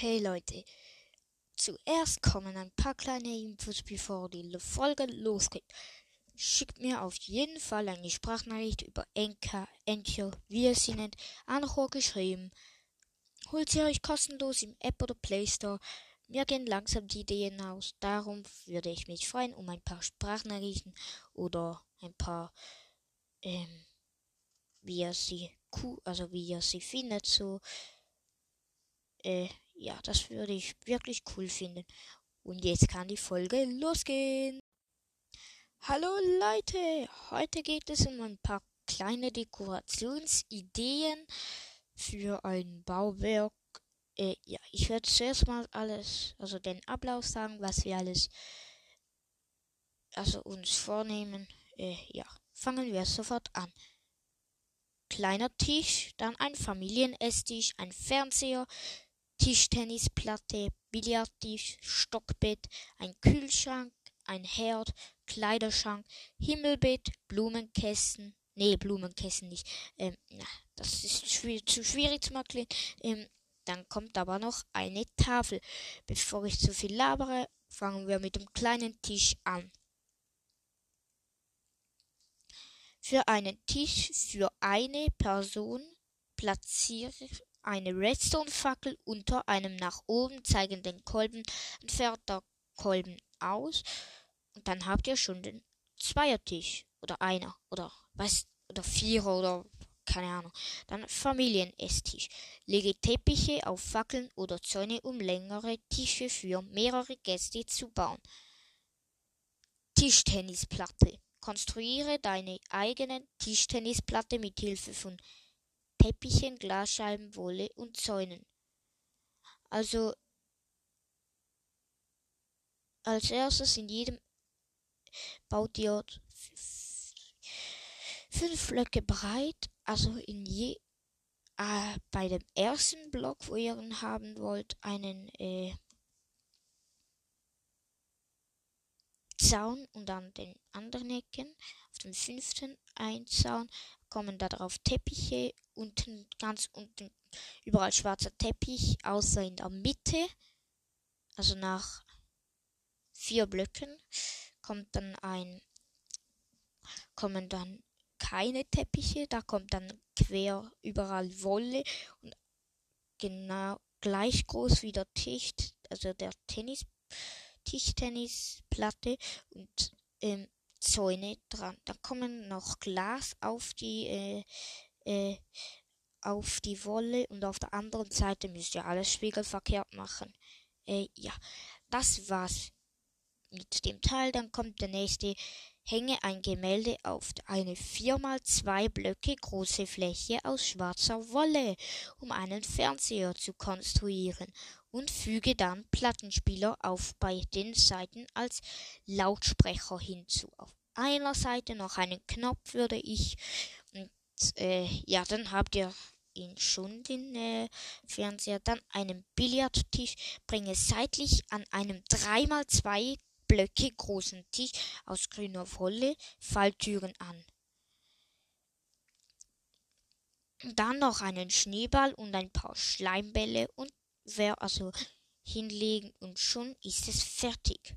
Hey Leute, zuerst kommen ein paar kleine Infos, bevor die Folge losgeht. Schickt mir auf jeden Fall eine Sprachnachricht über Enka, Encho, wie ihr sie nennt, Anchor geschrieben. Holt sie euch kostenlos im App oder Play Store. Mir gehen langsam die Ideen aus. Darum würde ich mich freuen um ein paar Sprachnachrichten oder ein paar, ähm, wie ihr sie, also wie ihr sie findet, so, äh, ja, das würde ich wirklich cool finden. Und jetzt kann die Folge losgehen. Hallo Leute, heute geht es um ein paar kleine Dekorationsideen für ein Bauwerk. Äh, ja, ich werde zuerst mal alles, also den Ablauf sagen, was wir alles, also uns vornehmen. Äh, ja, fangen wir sofort an. Kleiner Tisch, dann ein Familienesstisch, ein Fernseher, Tischtennisplatte, Billardtisch, Stockbett, ein Kühlschrank, ein Herd, Kleiderschrank, Himmelbett, Blumenkästen. Nee, Blumenkästen nicht. Ähm, das ist schwierig, zu schwierig zu erklären. Ähm, dann kommt aber noch eine Tafel. Bevor ich zu viel labere, fangen wir mit dem kleinen Tisch an. Für einen Tisch für eine Person platziere eine Redstone-Fackel unter einem nach oben zeigenden Kolben der Kolben aus und dann habt ihr schon den Zweiertisch oder einer oder was oder Vierer oder keine Ahnung. Dann Familienesstisch. Lege Teppiche auf Fackeln oder Zäune, um längere Tische für mehrere Gäste zu bauen. Tischtennisplatte. Konstruiere deine eigene Tischtennisplatte mit Hilfe von Teppichen, Glasscheiben, Wolle und Zäunen. Also als erstes in jedem baut ihr fünf Blöcke breit, also in je äh, bei dem ersten Block, wo ihr ihn haben wollt, einen äh, Zaun und an den anderen Ecken, auf dem fünften ein Zaun, kommen da drauf Teppiche, unten, ganz unten, überall schwarzer Teppich, außer in der Mitte, also nach vier Blöcken, kommt dann ein, kommen dann keine Teppiche, da kommt dann quer überall Wolle und genau gleich groß wie der Tisch, also der Tennis, Tischtennisplatte und ähm, Zäune dran. Da kommen noch Glas auf die, äh, äh, auf die Wolle und auf der anderen Seite müsst ihr alles spiegelverkehrt machen. Äh, ja, das war's mit dem Teil. Dann kommt der nächste. Hänge ein Gemälde auf eine vier mal zwei Blöcke große Fläche aus schwarzer Wolle, um einen Fernseher zu konstruieren und füge dann Plattenspieler auf bei den Seiten als Lautsprecher hinzu. Auf einer Seite noch einen Knopf würde ich und äh, ja, dann habt ihr ihn schon den äh, Fernseher, dann einen Billardtisch, bringe seitlich an einem 3x2 Blöcke großen Tisch aus grüner Wolle Falltüren an. Dann noch einen Schneeball und ein paar Schleimbälle und also hinlegen und schon ist es fertig.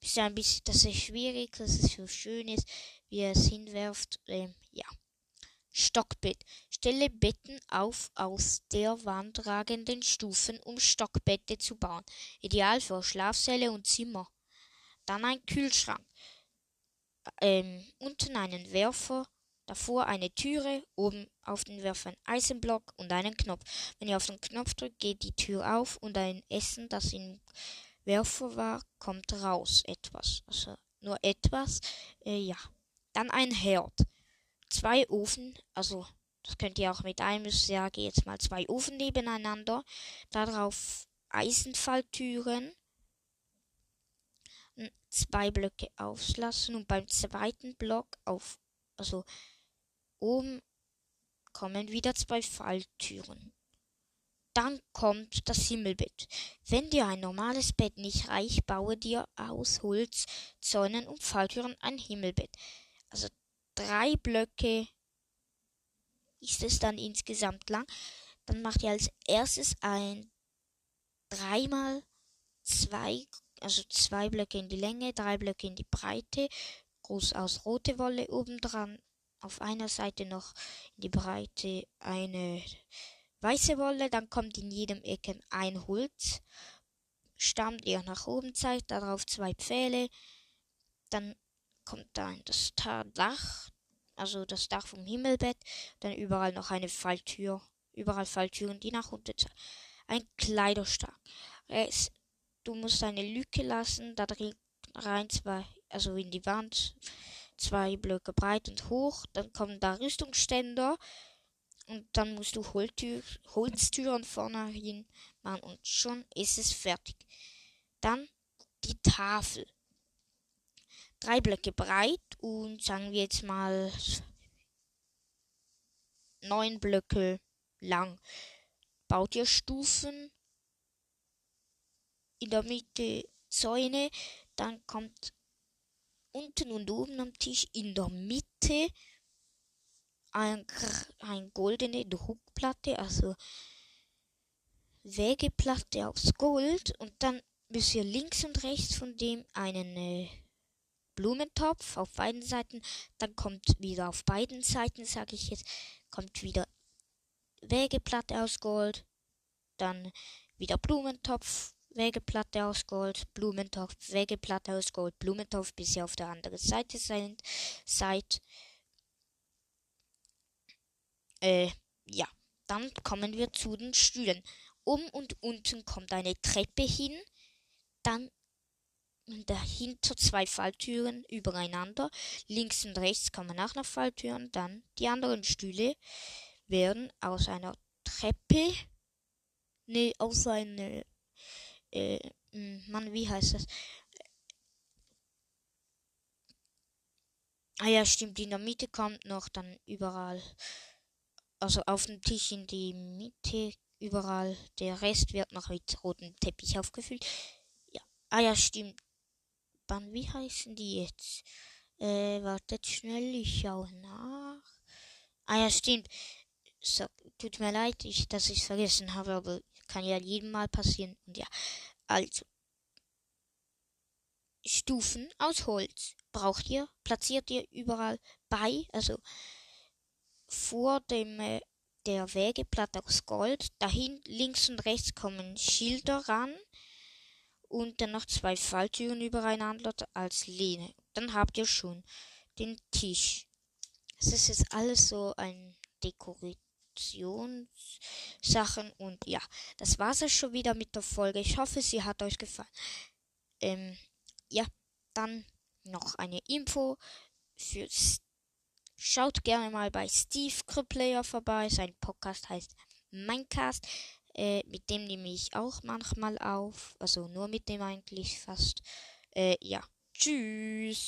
Ist ein bisschen, das ist schwierig, dass es so schön ist, wie es hinwerft. Ähm, ja. Stockbett. Stelle Betten auf aus der Wand ragenden Stufen, um Stockbette zu bauen. Ideal für Schlafsäle und Zimmer. Dann ein Kühlschrank. Ähm, unten einen Werfer, davor eine Türe, oben auf den Werfer ein Eisenblock und einen Knopf. Wenn ihr auf den Knopf drückt, geht die Tür auf und ein Essen, das im Werfer war, kommt raus etwas. Also nur etwas. Äh, ja. Dann ein Herd. Zwei Ofen, also das könnt ihr auch mit einem sage jetzt mal zwei Ofen nebeneinander. Darauf Eisenfalltüren. Zwei Blöcke auflassen und beim zweiten Block auf, also oben kommen wieder zwei Falltüren. Dann kommt das Himmelbett. Wenn dir ein normales Bett nicht reicht, baue dir aus Holz, Zäunen und Falltüren ein Himmelbett. Also drei Blöcke ist es dann insgesamt lang. Dann macht ihr als erstes ein dreimal zwei, also zwei Blöcke in die Länge, drei Blöcke in die Breite, groß aus rote Wolle obendran. Auf einer Seite noch in die Breite eine weiße Wolle, dann kommt in jedem Ecken ein Holz, stammt ihr nach oben zeigt, darauf zwei Pfähle, dann kommt dann das Dach, also das Dach vom Himmelbett, dann überall noch eine Falltür, überall Falltüren, die nach unten zeigen. Ein Kleiderschrank. Es, du musst eine Lücke lassen, da drin rein zwei, also in die Wand, zwei Blöcke breit und hoch, dann kommen da Rüstungsständer, und dann musst du Holtür, Holztüren vorne hin machen und schon ist es fertig. Dann die Tafel. Drei Blöcke breit und sagen wir jetzt mal neun Blöcke lang. Baut ihr Stufen in der Mitte Zäune, dann kommt unten und oben am Tisch in der Mitte ein, ein goldene Druckplatte, also Wägeplatte aus Gold und dann müsst ihr links und rechts von dem einen äh, Blumentopf auf beiden Seiten, dann kommt wieder auf beiden Seiten, sage ich jetzt, kommt wieder Wägeplatte aus Gold, dann wieder Blumentopf, Wägeplatte aus Gold, Blumentopf, Wägeplatte aus Gold, Blumentopf, bis ihr auf der anderen Seite seid. Äh, ja. Dann kommen wir zu den Stühlen. Um und unten kommt eine Treppe hin. Dann dahinter zwei Falltüren übereinander. Links und rechts kommen auch noch Falltüren. Dann die anderen Stühle werden aus einer Treppe, ne, aus einer, äh, hm, Mann, wie heißt das? Ah ja, stimmt, in der Mitte kommt noch dann überall also auf dem Tisch in die Mitte, überall. Der Rest wird noch mit rotem Teppich aufgefüllt. Ja. Ah ja, stimmt. Dann, wie heißen die jetzt? Äh, wartet schnell, ich schaue nach. Ah ja, stimmt. So, tut mir leid, ich, dass ich es vergessen habe, aber kann ja jedem Mal passieren. Und ja, also. Stufen aus Holz braucht ihr, platziert ihr überall bei, also vor dem äh, der Wegeplatte aus Gold. Dahin links und rechts kommen Schilder ran und dann noch zwei Falltüren übereinander als Lehne. Dann habt ihr schon den Tisch. Es ist jetzt alles so ein Dekorationssachen und ja, das war's es schon wieder mit der Folge. Ich hoffe, sie hat euch gefallen. Ähm, ja, dann noch eine Info fürs Schaut gerne mal bei Steve Criplayer vorbei. Sein Podcast heißt Minecast. Äh, mit dem nehme ich auch manchmal auf. Also nur mit dem eigentlich fast. Äh, ja. Tschüss.